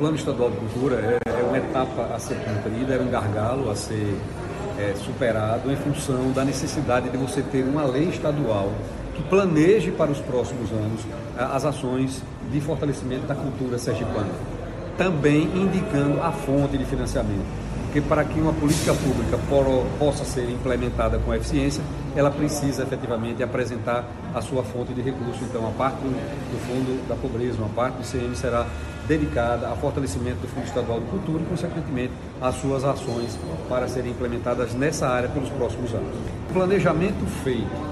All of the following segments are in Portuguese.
Plano Estadual de Cultura é, é uma etapa a ser cumprida, é um gargalo a ser é, superado em função da necessidade de você ter uma lei estadual que planeje para os próximos anos as ações de fortalecimento da cultura sergipana, também indicando a fonte de financiamento. Porque para que uma política pública possa ser implementada com eficiência, ela precisa efetivamente apresentar a sua fonte de recurso. Então, a parte do Fundo da Pobreza, uma parte do ICM será dedicada ao fortalecimento do Fundo Estadual de Cultura e, consequentemente, às suas ações para serem implementadas nessa área pelos próximos anos. O planejamento feito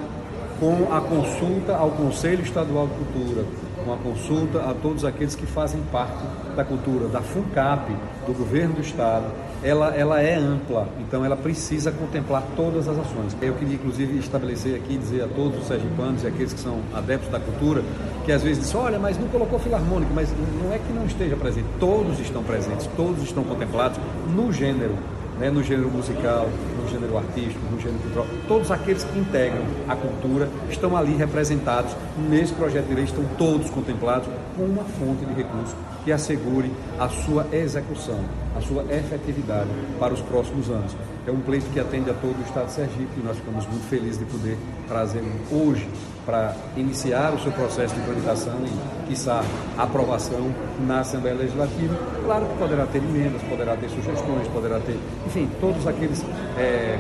com a consulta ao Conselho Estadual de Cultura, com a consulta a todos aqueles que fazem parte da cultura, da FUNCAP, do governo do Estado, ela, ela é ampla, então ela precisa contemplar todas as ações. Eu queria, inclusive, estabelecer aqui, dizer a todos os sergipanos e aqueles que são adeptos da cultura, que às vezes dizem, olha, mas não colocou filarmônico, mas não é que não esteja presente, todos estão presentes, todos estão contemplados no gênero né, no gênero musical, no gênero artístico, no gênero cultural. Todos aqueles que integram a cultura estão ali representados nesse projeto de lei, estão todos contemplados com uma fonte de recursos que assegure a sua execução, a sua efetividade para os próximos anos. É um pleito que atende a todo o Estado de Sergipe e nós ficamos muito felizes de poder trazer hoje para iniciar o seu processo de tramitação e, quiçá, aprovação na Assembleia Legislativa. Claro que poderá ter emendas, poderá ter sugestões, poderá ter, enfim, todos aqueles. É,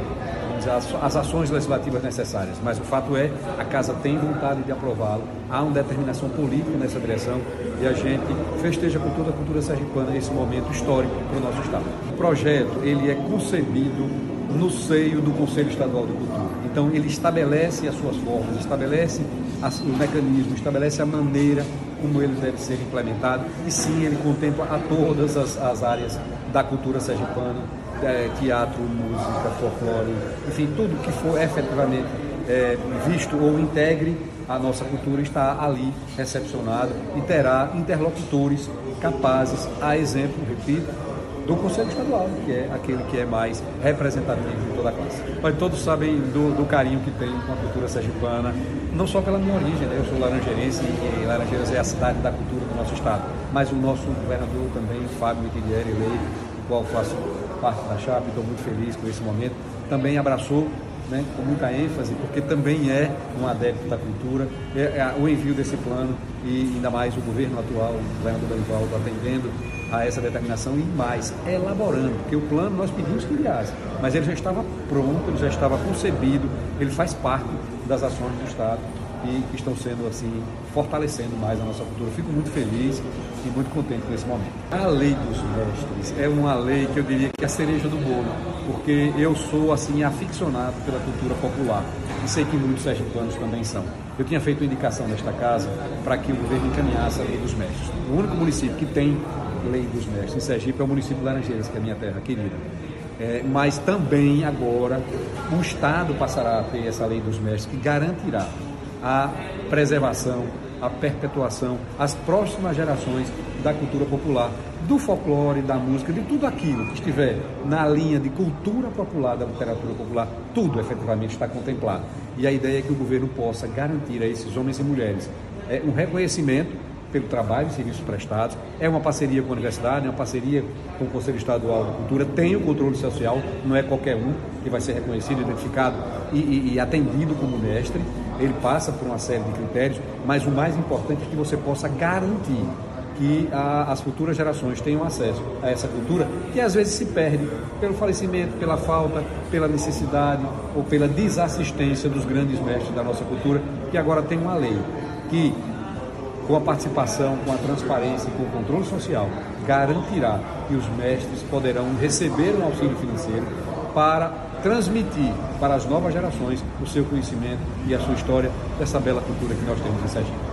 as, ações legislativas necessárias, mas o fato é a Casa tem vontade de aprová-lo, há uma determinação política nessa direção e a gente festeja com toda a cultura sergipana esse momento histórico para o nosso Estado. O projeto ele é concebido no seio do Conselho Estadual de Cultura. Então ele estabelece as suas formas, estabelece o mecanismo, estabelece a maneira como ele deve ser implementado e sim ele contempla a todas as, as áreas da cultura sergipana, teatro, música, folclore, enfim, tudo que for efetivamente é, visto ou integre a nossa cultura está ali recepcionado e terá interlocutores capazes, a exemplo, repito, do Conselho Estadual, que é aquele que é mais representativo de toda a classe. Mas todos sabem do, do carinho que tem com a cultura sergipana, não só pela minha origem, né? eu sou laranjeirense e Laranjeiras é a cidade da cultura do nosso estado, mas o nosso governador também, Fábio Mitiglieri, eleito, do qual faço parte da chapa, estou muito feliz com esse momento, também abraçou né, com muita ênfase, porque também é um adepto da cultura, é, é, o envio desse plano e ainda mais o governo atual, o governador Danivaldo, atendendo a essa determinação e mais, elaborando, porque o plano nós pedimos que enviasse, mas ele já estava pronto, ele já estava concebido, ele faz parte das ações do Estado e que estão sendo assim fortalecendo mais a nossa cultura. Fico muito feliz e muito contente nesse momento. A lei dos mestres é uma lei que eu diria que é a cereja do bolo, porque eu sou assim aficionado pela cultura popular e sei que muitos sergipanos também são. Eu tinha feito indicação nesta casa para que o governo encaminhasse a lei dos mestres. O único município que tem lei dos mestres em Sergipe é o município de Laranjeiras, que é a minha terra querida. É, mas também agora o Estado passará a ter essa lei dos mestres que garantirá a preservação, a perpetuação, as próximas gerações da cultura popular, do folclore, da música, de tudo aquilo que estiver na linha de cultura popular, da literatura popular, tudo efetivamente está contemplado. E a ideia é que o governo possa garantir a esses homens e mulheres é, um reconhecimento pelo trabalho e serviços prestados. É uma parceria com a universidade, é uma parceria com o Conselho Estadual de Cultura, tem o controle social, não é qualquer um que vai ser reconhecido, identificado e, e, e atendido como mestre. Ele passa por uma série de critérios, mas o mais importante é que você possa garantir que a, as futuras gerações tenham acesso a essa cultura que às vezes se perde pelo falecimento, pela falta, pela necessidade ou pela desassistência dos grandes mestres da nossa cultura, que agora tem uma lei que com a participação, com a transparência e com o controle social, garantirá que os mestres poderão receber um auxílio financeiro para transmitir para as novas gerações o seu conhecimento e a sua história dessa bela cultura que nós temos em Sergipe.